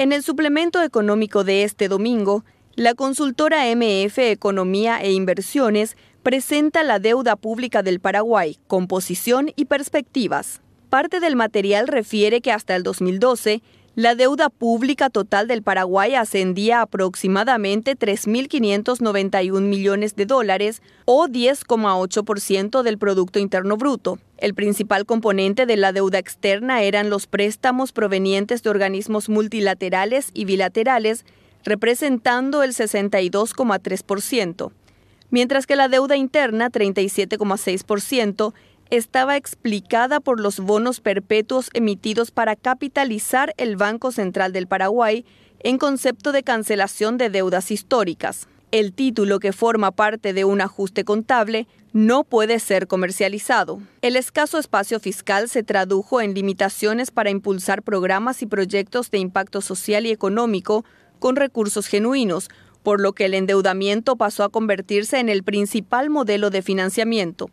En el suplemento económico de este domingo, la consultora MF Economía e Inversiones presenta la deuda pública del Paraguay, composición y perspectivas. Parte del material refiere que hasta el 2012, la deuda pública total del Paraguay ascendía a aproximadamente 3.591 millones de dólares o 10,8% del Producto Interno Bruto. El principal componente de la deuda externa eran los préstamos provenientes de organismos multilaterales y bilaterales, representando el 62,3%, mientras que la deuda interna, 37,6%, estaba explicada por los bonos perpetuos emitidos para capitalizar el Banco Central del Paraguay en concepto de cancelación de deudas históricas. El título que forma parte de un ajuste contable no puede ser comercializado. El escaso espacio fiscal se tradujo en limitaciones para impulsar programas y proyectos de impacto social y económico con recursos genuinos, por lo que el endeudamiento pasó a convertirse en el principal modelo de financiamiento.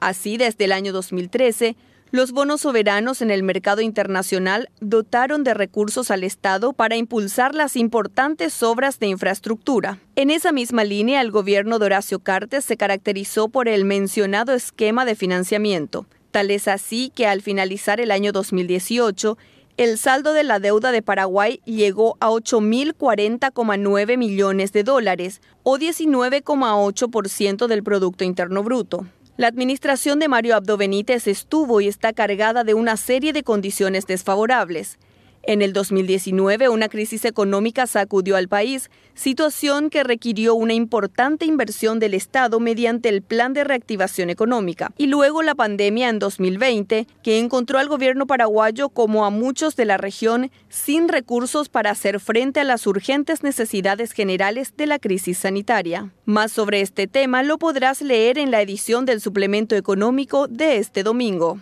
Así, desde el año 2013, los bonos soberanos en el mercado internacional dotaron de recursos al Estado para impulsar las importantes obras de infraestructura. En esa misma línea, el gobierno de Horacio Cartes se caracterizó por el mencionado esquema de financiamiento. Tal es así que al finalizar el año 2018, el saldo de la deuda de Paraguay llegó a 8.040,9 millones de dólares o 19,8% del Producto Interno Bruto. La administración de Mario Abdo Benítez estuvo y está cargada de una serie de condiciones desfavorables. En el 2019, una crisis económica sacudió al país, situación que requirió una importante inversión del Estado mediante el Plan de Reactivación Económica. Y luego la pandemia en 2020, que encontró al gobierno paraguayo como a muchos de la región sin recursos para hacer frente a las urgentes necesidades generales de la crisis sanitaria. Más sobre este tema lo podrás leer en la edición del suplemento económico de este domingo.